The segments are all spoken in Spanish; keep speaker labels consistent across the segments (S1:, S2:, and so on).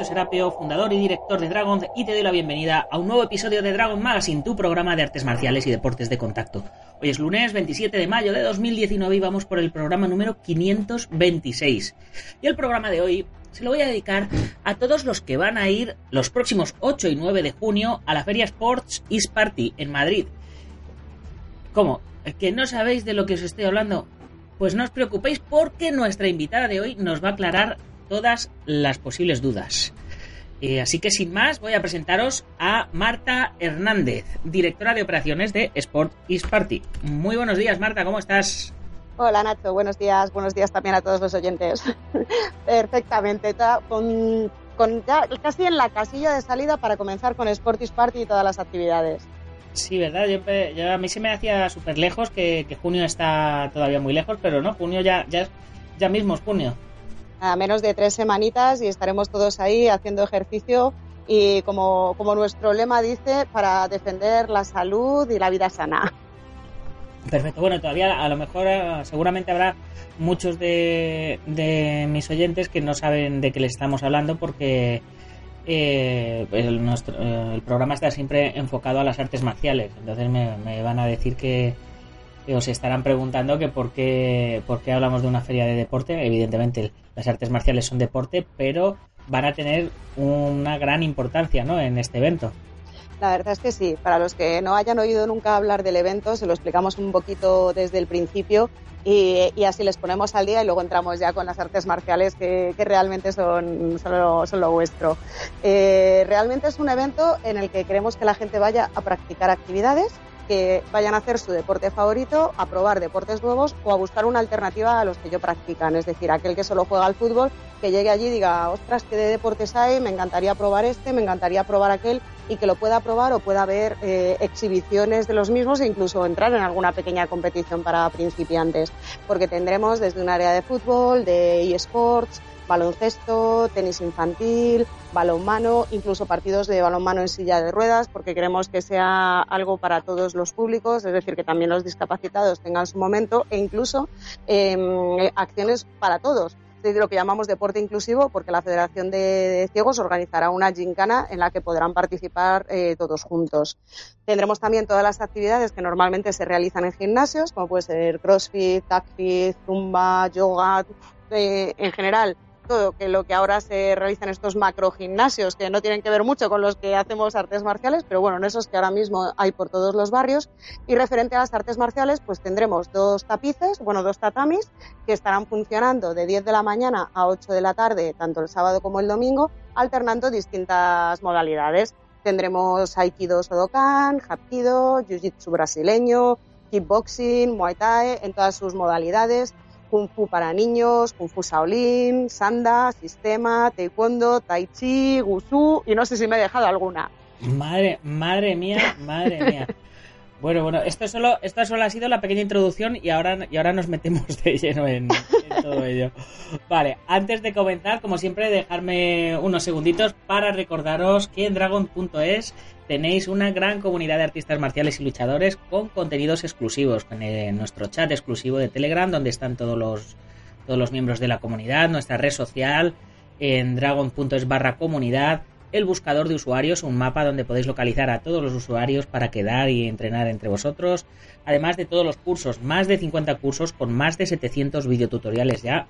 S1: Nacho Serapio, fundador y director de Dragon y te doy la bienvenida a un nuevo episodio de Dragon Magazine, tu programa de artes marciales y deportes de contacto. Hoy es lunes 27 de mayo de 2019 y vamos por el programa número 526. Y el programa de hoy se lo voy a dedicar a todos los que van a ir los próximos 8 y 9 de junio a la Feria Sports East Party en Madrid. ¿Cómo? ¿Que no sabéis de lo que os estoy hablando? Pues no os preocupéis porque nuestra invitada de hoy nos va a aclarar todas las posibles dudas. Eh, así que sin más, voy a presentaros a Marta Hernández, directora de operaciones de Sport East Party. Muy buenos días, Marta, ¿cómo estás?
S2: Hola Nacho, buenos días, buenos días también a todos los oyentes. Perfectamente, ta- con, con ya casi en la casilla de salida para comenzar con Sportis Party y todas las actividades.
S1: Sí, ¿verdad? Yo- a mí se me hacía súper lejos, que, que junio está todavía muy lejos, pero no, junio ya, ya, ya mismo es junio.
S2: A menos de tres semanitas y estaremos todos ahí haciendo ejercicio y como, como nuestro lema dice, para defender la salud y la vida sana.
S1: Perfecto. Bueno, todavía a lo mejor eh, seguramente habrá muchos de, de mis oyentes que no saben de qué les estamos hablando porque eh, el, nuestro- eh, el programa está siempre enfocado a las artes marciales. Entonces me, me van a decir que, que os estarán preguntando que por qué, por qué hablamos de una feria de deporte. Evidentemente las artes marciales son deporte, pero van a tener una gran importancia ¿no? en este evento.
S2: La verdad es que sí. Para los que no hayan oído nunca hablar del evento, se lo explicamos un poquito desde el principio y, así les ponemos al día y luego entramos ya con las artes marciales que, que realmente son, son lo vuestro. Eh, realmente es un evento en el que queremos que la gente vaya a practicar actividades que vayan a hacer su deporte favorito, a probar deportes nuevos o a buscar una alternativa a los que yo practican. Es decir, aquel que solo juega al fútbol, que llegue allí y diga, ostras, ¿qué de deportes hay? Me encantaría probar este, me encantaría probar aquel y que lo pueda probar o pueda ver eh, exhibiciones de los mismos e incluso entrar en alguna pequeña competición para principiantes. Porque tendremos desde un área de fútbol, de eSports, baloncesto, tenis infantil, balonmano, incluso partidos de balonmano en silla de ruedas, porque queremos que sea algo para todos los públicos, es decir, que también los discapacitados tengan su momento e incluso eh, acciones para todos. Decir, lo que llamamos deporte inclusivo, porque la Federación de, de Ciegos organizará una gincana en la que podrán participar eh, todos juntos. Tendremos también todas las actividades que normalmente se realizan en gimnasios, como puede ser crossfit, tacfit, zumba, yoga, eh, en general todo que lo que ahora se realiza en estos macro gimnasios que no tienen que ver mucho con los que hacemos artes marciales, pero bueno, en esos que ahora mismo hay por todos los barrios. Y referente a las artes marciales, pues tendremos dos tapices, bueno, dos tatamis que estarán funcionando de 10 de la mañana a 8 de la tarde, tanto el sábado como el domingo, alternando distintas modalidades. Tendremos Aikido Sodokan, Hapkido, Jiu-Jitsu brasileño, kickboxing, Muay Thai en todas sus modalidades, Kung Fu para niños, Kung Fu Shaolin, Sanda, Sistema, Taekwondo, Tai Chi, Wushu y no sé si me he dejado alguna.
S1: Madre, madre mía, madre mía. Bueno, bueno, esto solo, esto solo ha sido la pequeña introducción y ahora, y ahora nos metemos de lleno en, todo ello. Vale, antes de comenzar, como siempre, dejarme unos segunditos para recordaros que en Dragon.es tenéis una gran comunidad de artistas marciales y luchadores con contenidos exclusivos, con eh, nuestro chat exclusivo de Telegram, donde están todos los, todos los miembros de la comunidad, nuestra red social, en dragon.es barra comunidad, el buscador de usuarios, un mapa donde podéis localizar a todos los usuarios para quedar y entrenar entre vosotros, además de todos los cursos, más de 50 cursos con más de 700 videotutoriales ya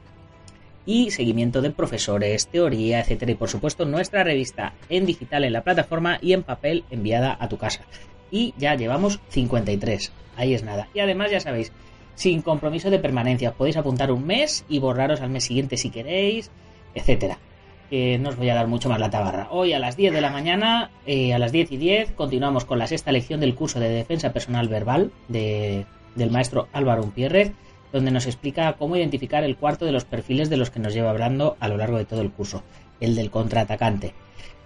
S1: y seguimiento de profesores, teoría, etcétera y por supuesto nuestra revista en digital en la plataforma y en papel enviada a tu casa. Y ya llevamos 53. Ahí es nada. Y además ya sabéis, sin compromiso de permanencia, podéis apuntar un mes y borraros al mes siguiente si queréis, etcétera que no os voy a dar mucho más la tabarra. Hoy a las 10 de la mañana, eh, a las 10 y 10, continuamos con la sexta lección del curso de defensa personal verbal de, del maestro Álvaro Umpierrez. donde nos explica cómo identificar el cuarto de los perfiles de los que nos lleva hablando a lo largo de todo el curso, el del contraatacante.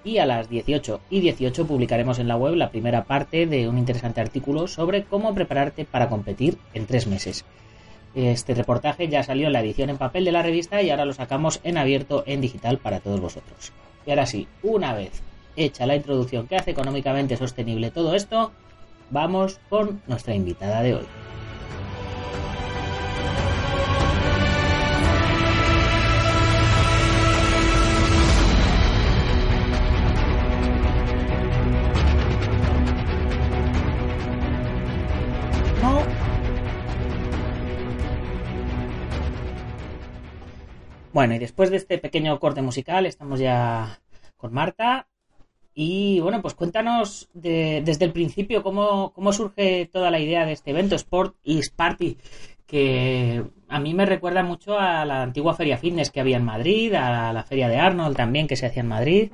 S1: Y a las 18 y 18 publicaremos en la web la primera parte de un interesante artículo sobre cómo prepararte para competir en tres meses. Este reportaje ya salió en la edición en papel de la revista y ahora lo sacamos en abierto en digital para todos vosotros. Y ahora sí, una vez hecha la introducción que hace económicamente sostenible todo esto, vamos con nuestra invitada de hoy. Bueno, y después de este pequeño corte musical, estamos ya con Marta. Y bueno, pues cuéntanos desde el principio cómo, cómo, surge toda la idea de este evento, Sport is Party, que a mí me recuerda mucho a la antigua feria fitness que había en Madrid, a la feria de Arnold también que se hacía en Madrid.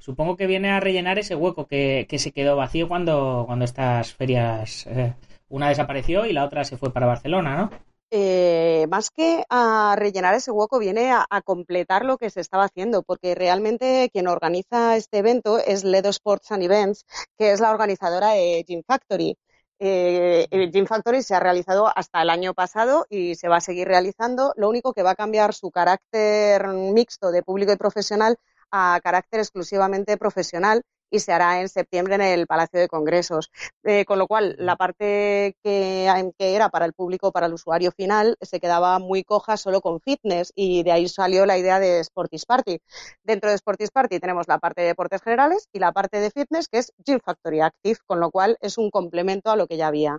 S1: Supongo que viene a rellenar ese hueco que, se quedó vacío cuando, cuando estas ferias, eh, una desapareció y la otra se fue para Barcelona, ¿no?
S2: Eh, más que a rellenar ese hueco, viene a, completar lo que se estaba haciendo, porque realmente quien organiza este evento es Ledo Sports and Events, que es la organizadora de Gym Factory. Eh, Gym Factory se ha realizado hasta el año pasado y se va a seguir realizando. Lo único que va a cambiar su carácter mixto de público y profesional a carácter exclusivamente profesional y se hará en septiembre en el Palacio de Congresos. Eh, con lo cual, la parte que, que, era para el público, para el usuario final, se quedaba muy coja solo con fitness y de ahí salió la idea de Sportis Party. Dentro de Sportis Party tenemos la parte de deportes generales y la parte de fitness que es Gym Factory Active, con lo cual es un complemento a lo que ya había.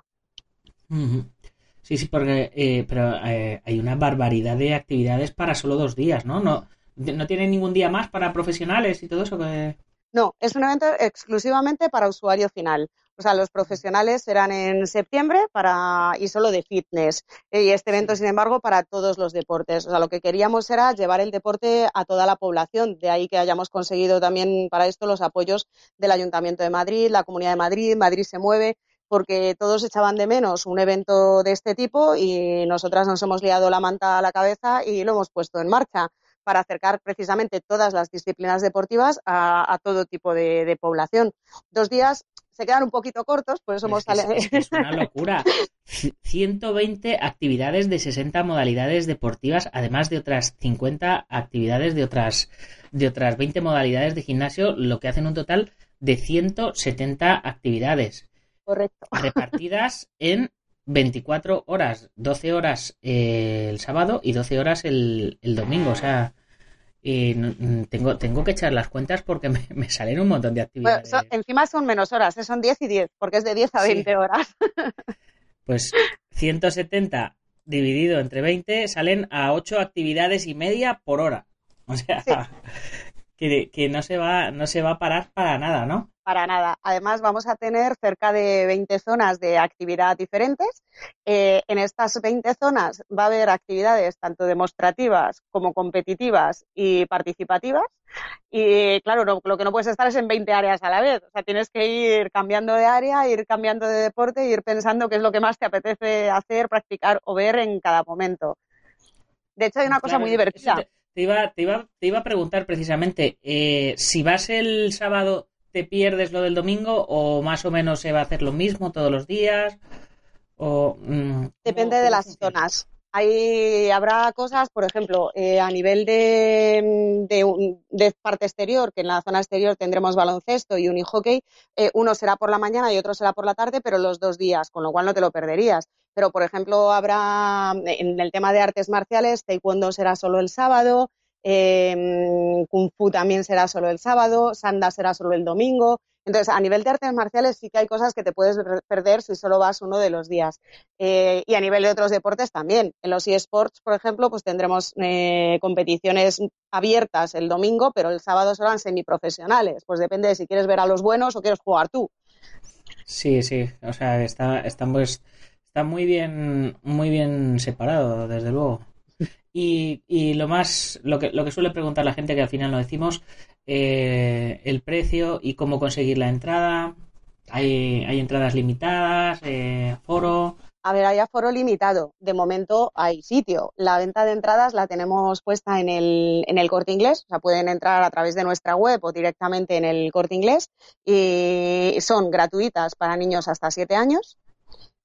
S1: Sí, sí, porque eh, pero eh, hay una barbaridad de actividades para solo dos días, ¿no? No, no tiene ningún día más para profesionales y todo eso que...
S2: No, es un evento exclusivamente para usuario final. O sea, los profesionales serán en septiembre para y solo de fitness. Y este evento, sin embargo, para todos los deportes. O sea, lo que queríamos era llevar el deporte a toda la población. De ahí que hayamos conseguido también para esto los apoyos del Ayuntamiento de Madrid, la Comunidad de Madrid, Madrid se mueve porque todos echaban de menos un evento de este tipo y nosotras nos hemos liado la manta a la cabeza y lo hemos puesto en marcha para acercar precisamente todas las disciplinas deportivas a, todo tipo de, población. Dos días se quedan un poquito cortos, por eso hemos
S1: salido. Es, una locura. 120 actividades de 60 modalidades deportivas, además de otras 50 actividades de otras, de otras 20 modalidades de gimnasio, lo que hacen un total de 170 actividades.
S2: Correcto.
S1: Repartidas en 24 horas, 12 horas eh, el sábado y 12 horas el, domingo. O sea, mm, tengo, tengo que echar las cuentas porque me, salen un montón de actividades.
S2: encima son menos horas, ¿eh? son 10 y 10, porque es de 10 a 20 horas.
S1: pues 170 dividido entre 20 salen a 8 actividades y media por hora. O sea, que, que, no, se va, no se va a parar para nada, ¿no?
S2: Para nada. Además, vamos a tener cerca de 20 zonas de actividad diferentes. Eh, en estas 20 zonas va a haber actividades tanto demostrativas como competitivas y participativas. Y claro, lo que no puedes estar es en 20 áreas a la vez. O sea, tienes que ir cambiando de área, ir cambiando de deporte, ir pensando qué es lo que más te apetece hacer, practicar o ver en cada momento. De hecho, hay una cosa muy divertida.
S1: Te iba, te, iba, te iba a preguntar precisamente, eh, si vas el sábado te pierdes lo del domingo o más o menos se va a hacer lo mismo todos los días? O,
S2: mm, Depende de las zonas. Ahí habrá cosas, por ejemplo, eh, a nivel de, de, parte exterior, que en la zona exterior tendremos baloncesto y unihockey, eh, uno será por la mañana y otro será por la tarde, pero los dos días, con lo cual no te lo perderías. Pero, por ejemplo, habrá en el tema de artes marciales, taekwondo será solo el sábado, eh, Kung Fu también será solo el sábado, Sanda será solo el domingo. Entonces, a nivel de artes marciales sí que hay cosas que te puedes perder si solo vas uno de los días. Eh, y a nivel de otros deportes también. En los eSports, por ejemplo, pues tendremos eh, competiciones abiertas el domingo, pero el sábado serán semiprofesionales. Pues depende de si quieres ver a los buenos o quieres jugar tú.
S1: Sí, sí. O sea, está, está, pues, está muy bien, muy bien separado, desde luego. Y, y lo más, lo que, lo que suele preguntar la gente, que al final no decimos, eh, el precio y cómo conseguir la entrada. Hay, hay entradas limitadas, eh, foro.
S2: A ver, hay aforo limitado. De momento hay sitio. La venta de entradas la tenemos puesta en el, en el corte inglés. O sea, pueden entrar a través de nuestra web o directamente en el corte inglés. Y son gratuitas para niños hasta 7 años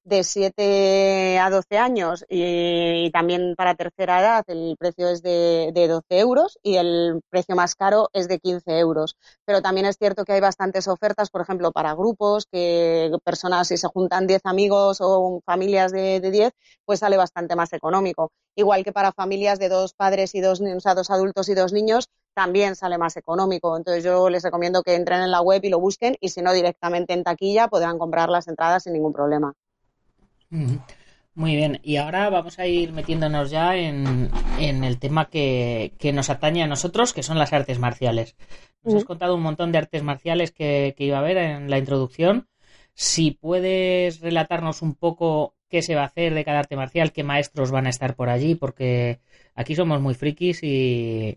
S2: de 7 a 12 años y, también para tercera edad el precio es de, de, 12 euros y el precio más caro es de 15 euros. Pero también es cierto que hay bastantes ofertas, por ejemplo, para grupos, que personas, si se juntan 10 amigos o familias de, de 10, pues sale bastante más económico. Igual que para familias de dos padres y dos, o sea, dos adultos y dos niños, también sale más económico. Entonces yo les recomiendo que entren en la web y lo busquen y si no directamente en taquilla podrán comprar las entradas sin ningún problema.
S1: Muy bien, y ahora vamos a ir metiéndonos ya en, el tema que, nos atañe a nosotros, que son las artes marciales. Nos has contado un montón de artes marciales que, iba a haber en la introducción. Si puedes relatarnos un poco qué se va a hacer de cada arte marcial, qué maestros van a estar por allí, porque aquí somos muy frikis y,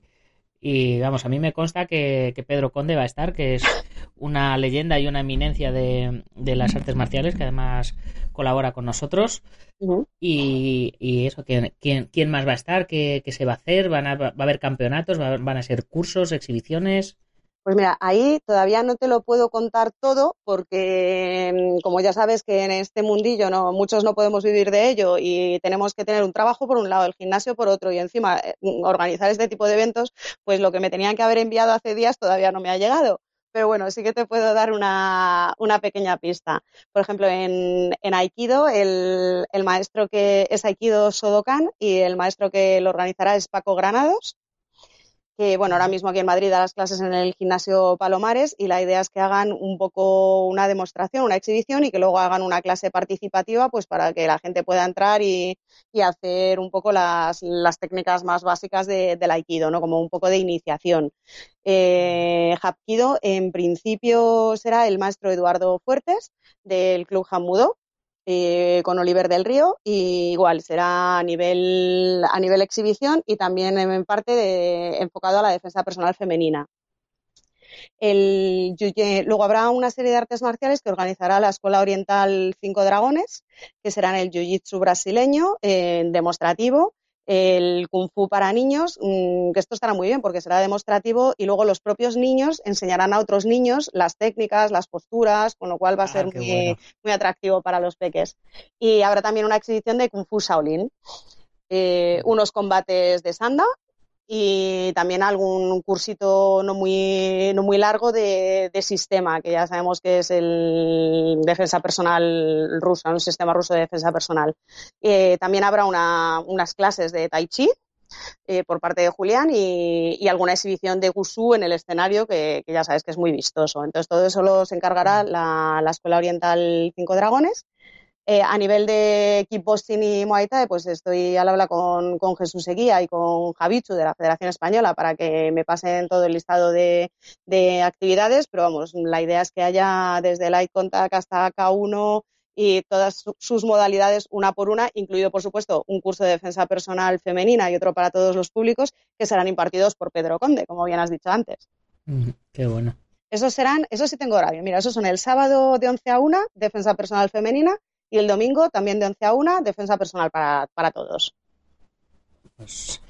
S1: y vamos, a mí me consta que, Pedro Conde va a estar, que es una leyenda y una eminencia de, las artes marciales, que además colabora con nosotros. y, eso, ¿quién, quién, más va a estar? ¿Qué, se va a hacer? ¿Van a, ¿Va a haber campeonatos? ¿Van a ser cursos, exhibiciones?
S2: Pues mira, ahí todavía no te lo puedo contar todo porque, mm, como ya sabes que en este mundillo no, muchos no podemos vivir de ello y tenemos que tener un trabajo por un lado, el gimnasio por otro y encima eh, mm, organizar este tipo de eventos, pues lo que me tenían que haber enviado hace días todavía no me ha llegado. Pero bueno, sí que te puedo dar una, pequeña pista. Por ejemplo, en, en Aikido, el, el maestro que es Aikido Sodokan y el maestro que lo organizará es Paco Granados que bueno, ahora mismo aquí en Madrid da las clases en el gimnasio Palomares y la idea es que hagan un poco una demostración, una exhibición y que luego hagan una clase participativa pues para que la gente pueda entrar y, hacer un poco las, técnicas más básicas de, del Aikido, ¿no? Como un poco de iniciación. Eh, Hapkido en principio será el maestro Eduardo Fuertes del Club Jamudo eh, con Oliver del Río y igual será a nivel, a nivel exhibición y también en parte enfocado a la defensa personal femenina. Luego habrá una serie de artes marciales que organizará la Escuela Oriental Cinco Dragones, que serán el Jiu-Jitsu brasileño, eh, demostrativo, el kung fu para niños, mm, que esto estará muy bien porque será demostrativo y luego los propios niños enseñarán a otros niños las técnicas, las posturas, con lo cual va a ah, ser muy, muy, atractivo para los peques. Y habrá también una exhibición de kung fu Shaolin. Eh, unos combates de sanda y también algún cursito no muy, no muy largo de, sistema, que ya sabemos que es el defensa personal ruso, un sistema ruso de defensa personal. Eh, también habrá unas clases de tai chi eh, por parte de Julián y, alguna exhibición de Gusú en el escenario que, ya sabes que es muy vistoso. Entonces todo eso lo se encargará la, la Escuela Oriental Cinco Dragones eh, a nivel de kickboxing y Muay Thai, pues estoy al habla con, Jesús Eguía y con Javichu de la Federación Española para que me pasen todo el listado de, actividades, pero vamos, la idea es que haya desde Light Contact hasta K1 y todas sus modalidades una por una, incluido por supuesto un curso de defensa personal femenina y otro para todos los públicos que serán impartidos por Pedro Conde, como bien has dicho antes.
S1: qué bueno.
S2: Esos serán, eso sí tengo horario. Mira, esos son el sábado de 11 a 1, defensa personal femenina, y el domingo también de 11 a 1, defensa personal para, todos. Pues,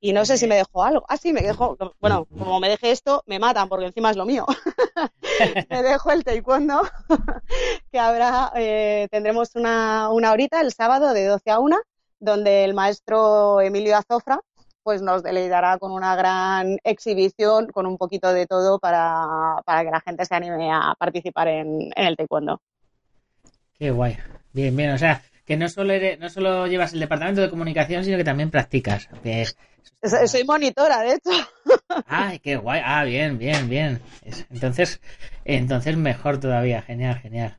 S2: y no sé si me dejó algo. Ah, sí, me dejó. Bueno, como me deje esto, me matan porque encima es lo mío. me dejo el taekwondo, que habrá, eh, tendremos una, una horita el sábado de 12 a 1, donde el maestro Emilio Azofra pues nos deleitará con una gran exhibición, con un poquito de todo para, que la gente se anime a participar en, en el taekwondo.
S1: Qué guay. Bien, bien, o sea, que no solo, no solo llevas el departamento de comunicación, sino que también practicas.
S2: Soy monitora, de hecho.
S1: Ay, qué guay. Ah, bien, bien, bien. Entonces, entonces mejor todavía. Genial, genial.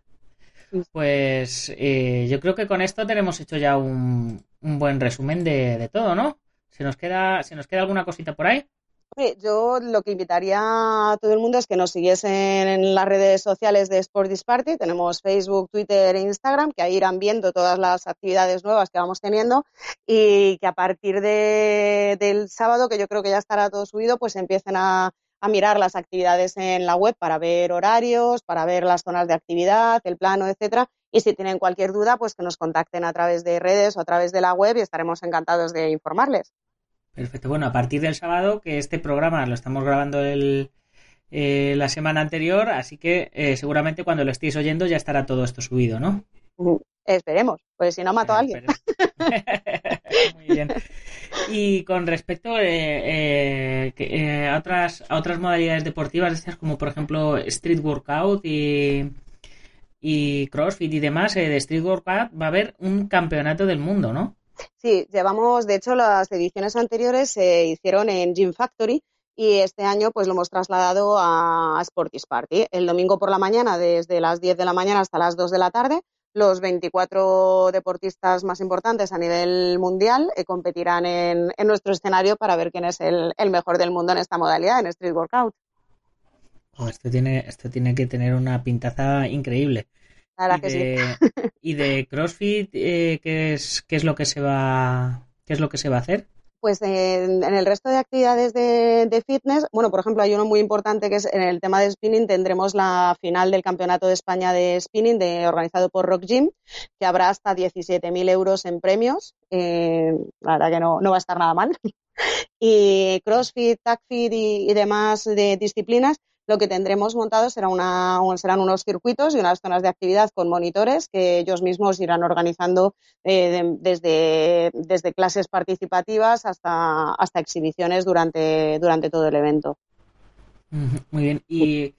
S1: Pues eh, yo creo que con esto tenemos hecho ya un, un buen resumen de, de, todo, ¿no? ¿Se nos, queda, ¿Se nos queda alguna cosita por ahí?
S2: Yo lo que invitaría a todo el mundo es que nos siguiesen en las redes sociales de Sport Disparty. Tenemos Facebook, Twitter e Instagram, que ahí irán viendo todas las actividades nuevas que vamos teniendo y que a partir del sábado, que yo creo que ya estará todo subido, pues empiecen a, a mirar las actividades en la web para ver horarios, para ver las zonas de actividad, el plano, etcétera, Y si tienen cualquier duda, pues que nos contacten a través de redes o a través de la web y estaremos encantados de informarles.
S1: Perfecto. Bueno, a partir del sábado, que este programa lo estamos grabando el, eh, la semana anterior, así que eh, seguramente cuando lo estéis oyendo ya estará todo esto subido, ¿no?
S2: Esperemos, pues si no mato a alguien.
S1: Muy bien. Y con respecto eh, a, otras, a otras modalidades deportivas, como por ejemplo Street Workout y, y CrossFit y demás, de Street Workout va a haber un campeonato del mundo, ¿no?
S2: Sí, llevamos, de hecho, las ediciones anteriores se hicieron en Gym Factory y este año pues lo hemos trasladado a Sportis Party. El domingo por la mañana, desde las 10 de la mañana hasta las 2 de la tarde, los 24 deportistas más importantes a nivel mundial eh, competirán en, nuestro escenario para ver quién es el, mejor del mundo en esta modalidad, en Street Workout.
S1: Oh, esto, tiene, esto tiene que tener una pintaza increíble y, de, CrossFit, eh, ¿qué, es, ¿qué es lo que se va qué es lo que se va a hacer?
S2: Pues en, el resto de actividades de, fitness, bueno, por ejemplo, hay uno muy importante que es en el tema de spinning, tendremos la final del Campeonato de España de Spinning de, organizado por Rock Gym, que habrá hasta 17.000 euros en premios. Eh, la verdad que no, no va a estar nada mal. y CrossFit, TACFit y, y demás de disciplinas lo que tendremos montado será una, serán unos circuitos y unas zonas de actividad con monitores que ellos mismos irán organizando eh, desde, desde clases participativas hasta, hasta exhibiciones durante, durante todo el evento.
S1: Muy bien. Y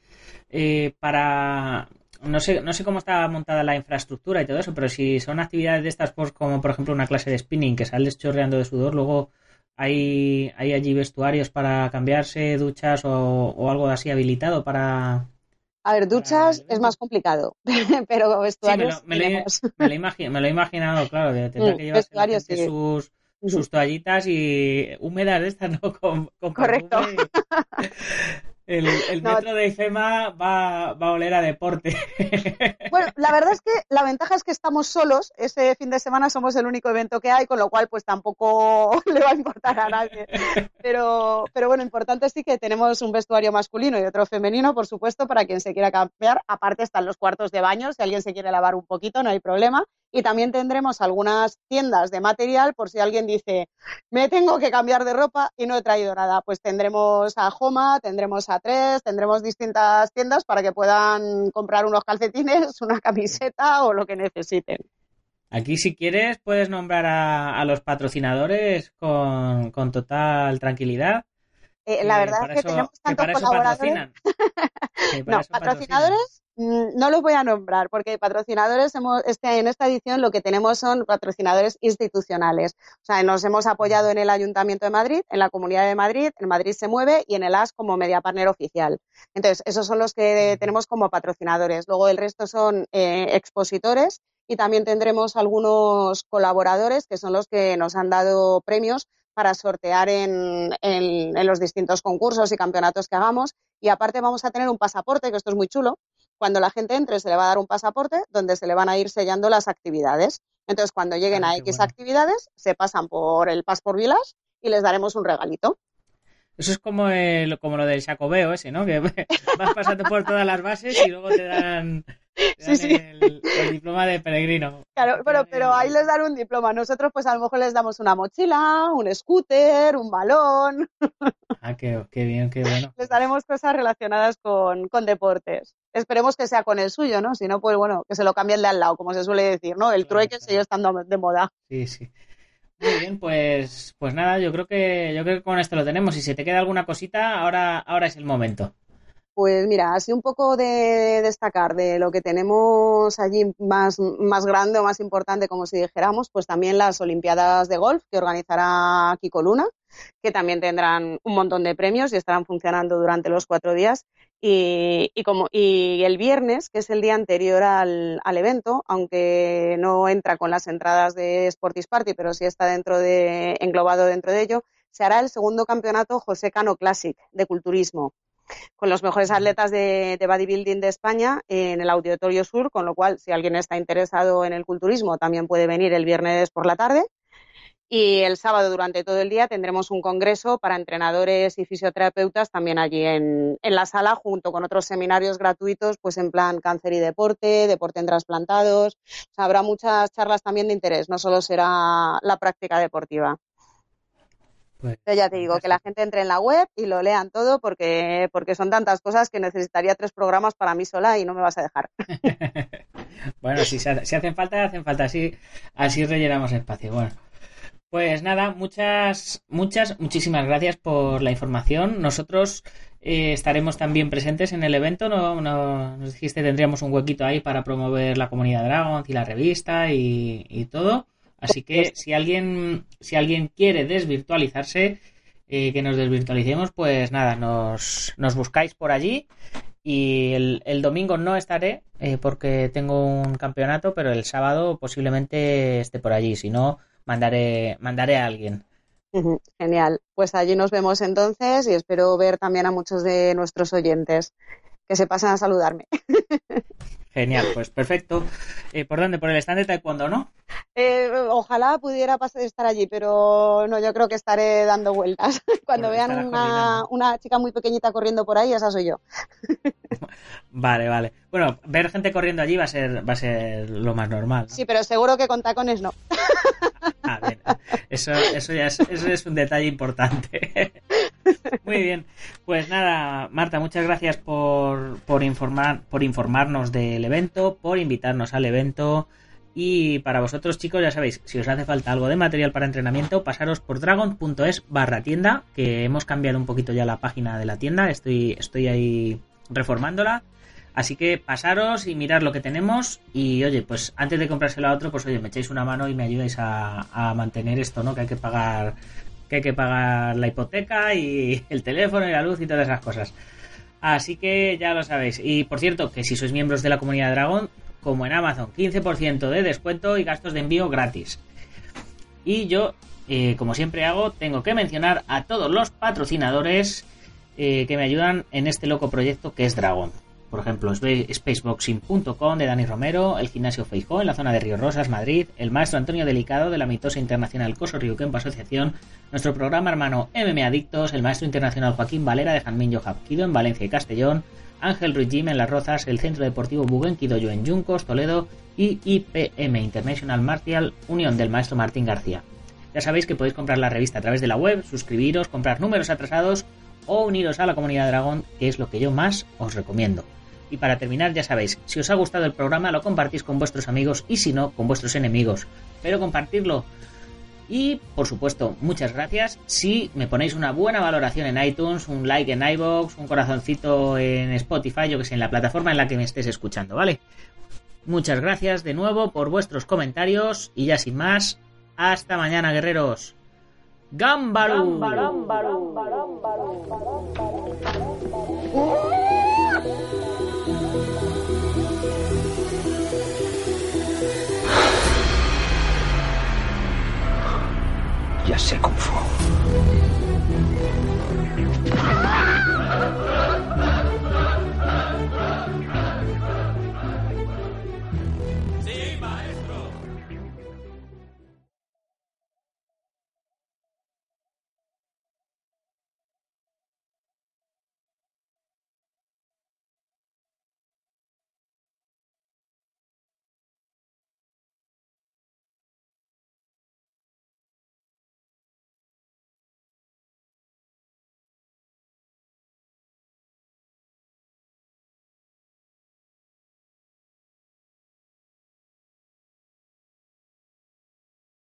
S1: eh, para no sé, no sé cómo está montada la infraestructura y todo eso, pero si son actividades de estas, pues, como por ejemplo una clase de spinning que sales chorreando de sudor, luego ¿Hay, ¿Hay allí vestuarios para cambiarse, duchas o, algo así habilitado para...?
S2: A ver, duchas es más complicado, pero vestuarios...
S1: me, lo, he imaginado, claro, que tendrá que llevar sus, sus toallitas y húmedas de estas, ¿no? Con,
S2: Correcto.
S1: El, metro de IFEMA va, va, a oler a deporte.
S2: Bueno, la verdad es que la ventaja es que estamos solos. Ese fin de semana somos el único evento que hay, con lo cual pues tampoco le va a importar a nadie. Pero, pero bueno, importante sí que tenemos un vestuario masculino y otro femenino, por supuesto, para quien se quiera cambiar. Aparte están los cuartos de baño, si alguien se quiere lavar un poquito, no hay problema. Y también tendremos algunas tiendas de material por si alguien dice, me tengo que cambiar de ropa y no he traído nada. Pues tendremos a Joma, tendremos a Tres, tendremos distintas tiendas para que puedan comprar unos calcetines, una camiseta o lo que necesiten.
S1: Aquí, si quieres, puedes nombrar a, los patrocinadores con, total tranquilidad.
S2: Eh, la verdad es que tenemos tantos colaboradores. no, patrocinadores no los voy a nombrar porque patrocinadores hemos, este, en esta edición lo que tenemos son patrocinadores institucionales. O sea, nos hemos apoyado en el Ayuntamiento de Madrid, en la Comunidad de Madrid, en Madrid se mueve y en el AS como media partner oficial. Entonces, esos son los que tenemos como patrocinadores. Luego el resto son eh, expositores y también tendremos algunos colaboradores que son los que nos han dado premios para sortear en, en, los distintos concursos y campeonatos que hagamos. Y aparte vamos a tener un pasaporte, que esto es muy chulo, cuando la gente entre se le va a dar un pasaporte donde se le van a ir sellando las actividades. Entonces, cuando lleguen ah, a X actividades, se pasan por el Pas por Vilas y les daremos un regalito.
S1: Eso es como, como lo del Jacobeo ese, ¿no? Que vas pasando por todas las bases y luego te dan, El, diploma de peregrino.
S2: Claro, pero, pero ahí les dan un diploma. Nosotros pues a lo mejor les damos una mochila, un scooter, un balón.
S1: Ah, qué, bien, qué bueno.
S2: Les daremos cosas relacionadas con, con deportes. Esperemos que sea con el suyo, ¿no? Si no, pues bueno, que se lo cambien de al lado, como se suele decir, ¿no? El trueque sigue estando de moda.
S1: Sí, sí. Muy bien, pues, pues nada, yo creo que yo creo que con esto lo tenemos. Si se te queda alguna cosita, ahora, ahora es el momento.
S2: Pues mira, así un poco de destacar de lo que tenemos allí más, más grande o más importante, como si dijéramos, pues también las Olimpiadas de Golf que organizará Kiko Luna, que también tendrán un montón de premios y estarán funcionando durante los cuatro días. Y, como, y el viernes, que es el día anterior al, al, evento, aunque no entra con las entradas de Sportis Party, pero sí está dentro de, englobado dentro de ello, se hará el segundo campeonato José Cano Classic de culturismo con los mejores atletas de, de, bodybuilding de España en el Auditorio Sur, con lo cual, si alguien está interesado en el culturismo, también puede venir el viernes por la tarde. Y el sábado durante todo el día tendremos un congreso para entrenadores y fisioterapeutas también allí en, la sala, junto con otros seminarios gratuitos, pues en plan cáncer y deporte, deporte en trasplantados. habrá muchas charlas también de interés, no solo será la práctica deportiva. Pues, ya te digo, que la gente entre en la web y lo lean todo porque, porque son tantas cosas que necesitaría tres programas para mí sola y no me vas a dejar.
S1: bueno, si, si hacen falta, hacen falta. Así, así rellenamos espacio. Bueno. Pues nada, muchas, muchas, muchísimas gracias por la información. Nosotros eh, estaremos también presentes en el evento. ¿no? nos dijiste tendríamos un huequito ahí para promover la comunidad Dragon y la revista y, todo. Así que si alguien, si alguien quiere desvirtualizarse, eh, que nos desvirtualicemos, pues nada, nos, nos buscáis por allí. Y el, el domingo no estaré eh, porque tengo un campeonato, pero el sábado posiblemente esté por allí. Si no, mandaré, mandaré a alguien.
S2: Genial. Pues allí nos vemos entonces y espero ver también a muchos de nuestros oyentes que se pasen a saludarme.
S1: Genial, pues perfecto. Eh, ¿Por dónde? ¿Por el stand de Taekwondo, no?
S2: Eh, ojalá pudiera pasar, estar allí, pero no, yo creo que estaré dando vueltas. Cuando vean una, una, chica muy pequeñita corriendo por ahí, esa soy yo.
S1: Vale, vale. Bueno, ver gente corriendo allí va a ser, va a ser lo más normal.
S2: Sí, pero seguro que con tacones no.
S1: Eso, eso ya es, eso es un detalle importante. Muy bien. Pues nada, Marta, muchas gracias por, por, informar, por informarnos del evento, por invitarnos al evento. Y para vosotros, chicos, ya sabéis, si os hace falta algo de material para entrenamiento, pasaros por dragon.es barra tienda, que hemos cambiado un poquito ya la página de la tienda, estoy, estoy ahí reformándola. Así que pasaros y mirar lo que tenemos y oye, pues antes de comprárselo a otro, pues oye, me echáis una mano y me ayudáis a, a mantener esto, ¿no? Que hay que pagar que hay que pagar la hipoteca y el teléfono y la luz y todas esas cosas. Así que ya lo sabéis. Y por cierto, que si sois miembros de la comunidad de Dragón, como en Amazon, 15% de descuento y gastos de envío gratis. Y yo, eh, como siempre hago, tengo que mencionar a todos los patrocinadores eh, que me ayudan en este loco proyecto que es Dragon por ejemplo, spaceboxing.com de Dani Romero, el gimnasio Feijó en la zona de Río Rosas, Madrid, el maestro Antonio Delicado de la mitosa internacional Coso Ryukenpo Asociación, nuestro programa hermano MM Adictos, el maestro internacional Joaquín Valera de Janmin Hapkido en Valencia y Castellón, Ángel Ruiz Jim en Las Rozas, el Centro Deportivo Buguenquidoyo en Yuncos, Toledo y IPM International Martial, Unión del maestro Martín García. Ya sabéis que podéis comprar la revista a través de la web, suscribiros, comprar números atrasados o uniros a la comunidad Dragón, que es lo que yo más os recomiendo. Y para terminar, ya sabéis, si os ha gustado el programa lo compartís con vuestros amigos y si no, con vuestros enemigos. Pero compartirlo. Y, por supuesto, muchas gracias. Si me ponéis una buena valoración en iTunes, un like en iBox, un corazoncito en Spotify, yo que sé, en la plataforma en la que me estés escuchando, ¿vale? Muchas gracias de nuevo por vuestros comentarios y ya sin más, hasta mañana, guerreros. ¡Gámbaro!
S3: Ya sé cómo fue.